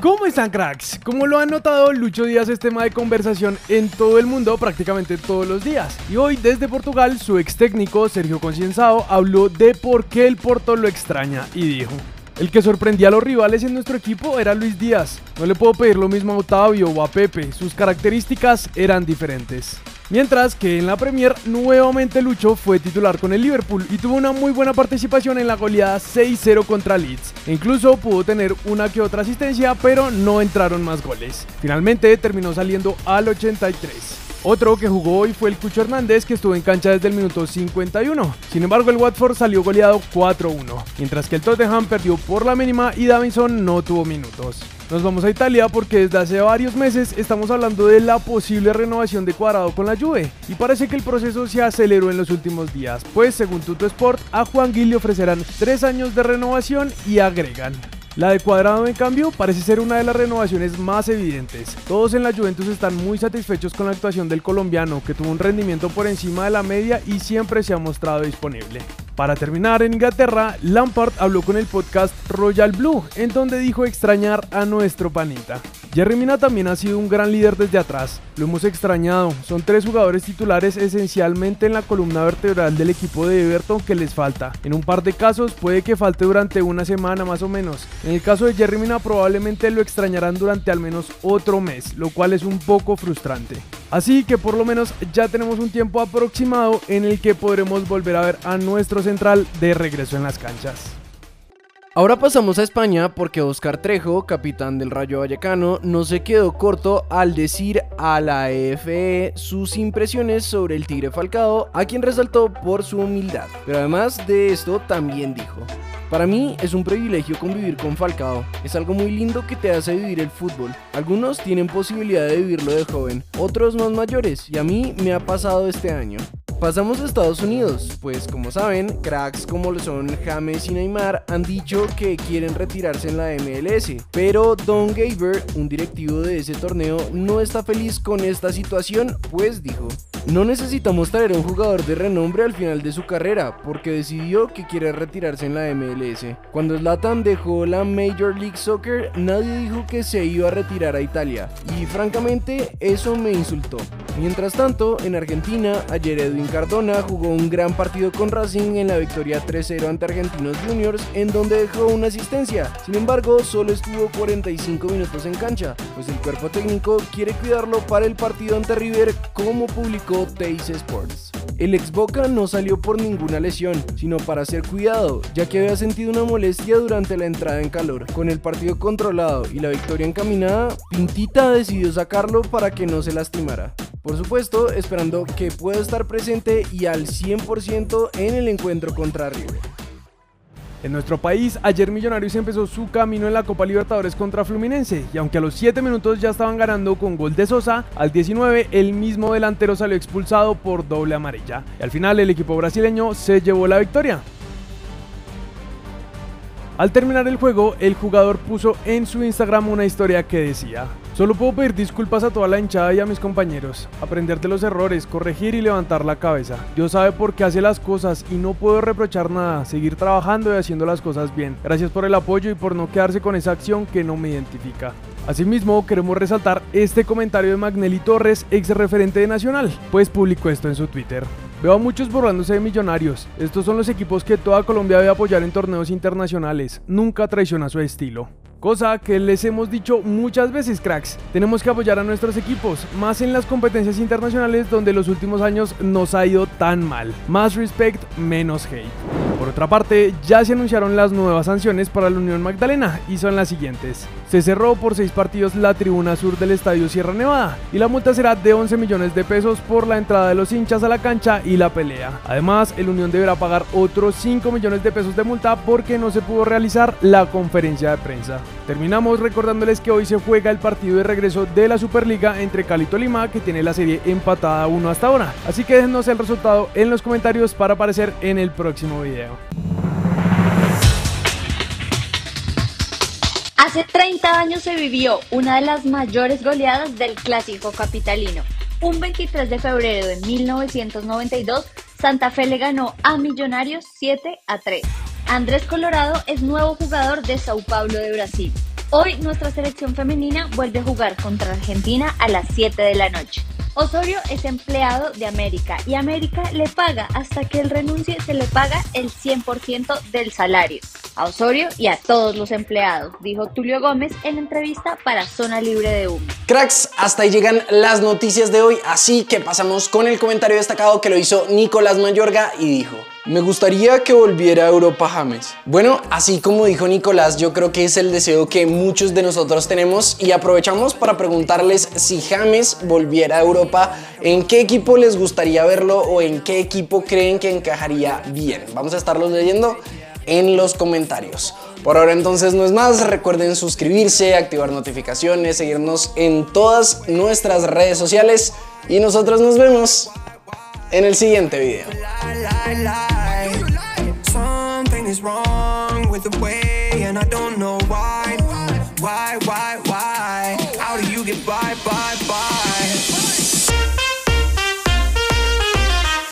¿Cómo están cracks? Como lo han notado, Lucho Díaz es tema de conversación en todo el mundo prácticamente todos los días. Y hoy desde Portugal, su ex técnico Sergio Concienzado habló de por qué el Porto lo extraña y dijo... El que sorprendía a los rivales en nuestro equipo era Luis Díaz. No le puedo pedir lo mismo a Otavio o a Pepe, sus características eran diferentes. Mientras que en la Premier nuevamente Lucho fue titular con el Liverpool y tuvo una muy buena participación en la goleada 6-0 contra Leeds. E incluso pudo tener una que otra asistencia, pero no entraron más goles. Finalmente terminó saliendo al 83. Otro que jugó hoy fue el Cucho Hernández, que estuvo en cancha desde el minuto 51. Sin embargo, el Watford salió goleado 4-1, mientras que el Tottenham perdió por la mínima y Davinson no tuvo minutos. Nos vamos a Italia porque desde hace varios meses estamos hablando de la posible renovación de Cuadrado con la Juve y parece que el proceso se aceleró en los últimos días, pues según Tuto Sport a Juan Gil le ofrecerán 3 años de renovación y agregan la de Cuadrado, en cambio, parece ser una de las renovaciones más evidentes. Todos en la Juventus están muy satisfechos con la actuación del colombiano, que tuvo un rendimiento por encima de la media y siempre se ha mostrado disponible. Para terminar, en Inglaterra, Lampard habló con el podcast Royal Blue, en donde dijo extrañar a nuestro panita. Jerry Mina también ha sido un gran líder desde atrás, lo hemos extrañado, son tres jugadores titulares esencialmente en la columna vertebral del equipo de Everton que les falta. En un par de casos puede que falte durante una semana más o menos. En el caso de Jerry Mina probablemente lo extrañarán durante al menos otro mes, lo cual es un poco frustrante. Así que por lo menos ya tenemos un tiempo aproximado en el que podremos volver a ver a nuestro central de regreso en las canchas. Ahora pasamos a España porque Oscar Trejo, capitán del Rayo Vallecano, no se quedó corto al decir a la EFE sus impresiones sobre el Tigre Falcao, a quien resaltó por su humildad. Pero además de esto también dijo, para mí es un privilegio convivir con Falcao. Es algo muy lindo que te hace vivir el fútbol. Algunos tienen posibilidad de vivirlo de joven, otros más mayores, y a mí me ha pasado este año. Pasamos a Estados Unidos, pues como saben, cracks como lo son James y Neymar han dicho que quieren retirarse en la MLS, pero Don Gaber, un directivo de ese torneo, no está feliz con esta situación, pues dijo, no necesitamos traer a un jugador de renombre al final de su carrera, porque decidió que quiere retirarse en la MLS. Cuando Zlatan dejó la Major League Soccer, nadie dijo que se iba a retirar a Italia, y francamente eso me insultó. Mientras tanto, en Argentina, ayer Edwin Cardona jugó un gran partido con Racing en la victoria 3-0 ante Argentinos Juniors, en donde dejó una asistencia. Sin embargo, solo estuvo 45 minutos en cancha, pues el cuerpo técnico quiere cuidarlo para el partido ante River, como publicó Teis Sports. El ex Boca no salió por ninguna lesión, sino para ser cuidado, ya que había sentido una molestia durante la entrada en calor. Con el partido controlado y la victoria encaminada, Pintita decidió sacarlo para que no se lastimara. Por supuesto, esperando que pueda estar presente y al 100% en el encuentro contra River. En nuestro país, ayer Millonarios empezó su camino en la Copa Libertadores contra Fluminense, y aunque a los 7 minutos ya estaban ganando con gol de Sosa, al 19 el mismo delantero salió expulsado por doble amarilla. Y al final el equipo brasileño se llevó la victoria. Al terminar el juego, el jugador puso en su Instagram una historia que decía, Solo puedo pedir disculpas a toda la hinchada y a mis compañeros, aprender de los errores, corregir y levantar la cabeza. Dios sabe por qué hace las cosas y no puedo reprochar nada, seguir trabajando y haciendo las cosas bien. Gracias por el apoyo y por no quedarse con esa acción que no me identifica. Asimismo, queremos resaltar este comentario de Magnelli Torres, ex referente de Nacional, pues publicó esto en su Twitter. Veo a muchos burlándose de millonarios. Estos son los equipos que toda Colombia debe apoyar en torneos internacionales. Nunca traiciona su estilo. Cosa que les hemos dicho muchas veces, cracks. Tenemos que apoyar a nuestros equipos, más en las competencias internacionales donde los últimos años nos ha ido tan mal. Más respect, menos hate. Por otra parte, ya se anunciaron las nuevas sanciones para la Unión Magdalena y son las siguientes. Se cerró por seis partidos la tribuna sur del Estadio Sierra Nevada y la multa será de 11 millones de pesos por la entrada de los hinchas a la cancha y la pelea. Además, el Unión deberá pagar otros 5 millones de pesos de multa porque no se pudo realizar la conferencia de prensa. Terminamos recordándoles que hoy se juega el partido de regreso de la Superliga entre Cali y Tolima, que tiene la serie empatada 1 hasta ahora. Así que déjenos el resultado en los comentarios para aparecer en el próximo video. Hace 30 años se vivió una de las mayores goleadas del clásico capitalino. Un 23 de febrero de 1992, Santa Fe le ganó a Millonarios 7 a 3. Andrés Colorado es nuevo jugador de Sao Paulo de Brasil. Hoy nuestra selección femenina vuelve a jugar contra Argentina a las 7 de la noche. Osorio es empleado de América y América le paga hasta que él renuncie, se le paga el 100% del salario a Osorio y a todos los empleados, dijo Tulio Gómez en entrevista para Zona Libre de Humo. Cracks, hasta ahí llegan las noticias de hoy, así que pasamos con el comentario destacado que lo hizo Nicolás Mayorga y dijo... Me gustaría que volviera a Europa James. Bueno, así como dijo Nicolás, yo creo que es el deseo que muchos de nosotros tenemos y aprovechamos para preguntarles si James volviera a Europa, en qué equipo les gustaría verlo o en qué equipo creen que encajaría bien. Vamos a estarlos leyendo en los comentarios. Por ahora entonces no es más, recuerden suscribirse, activar notificaciones, seguirnos en todas nuestras redes sociales y nosotros nos vemos en el siguiente video.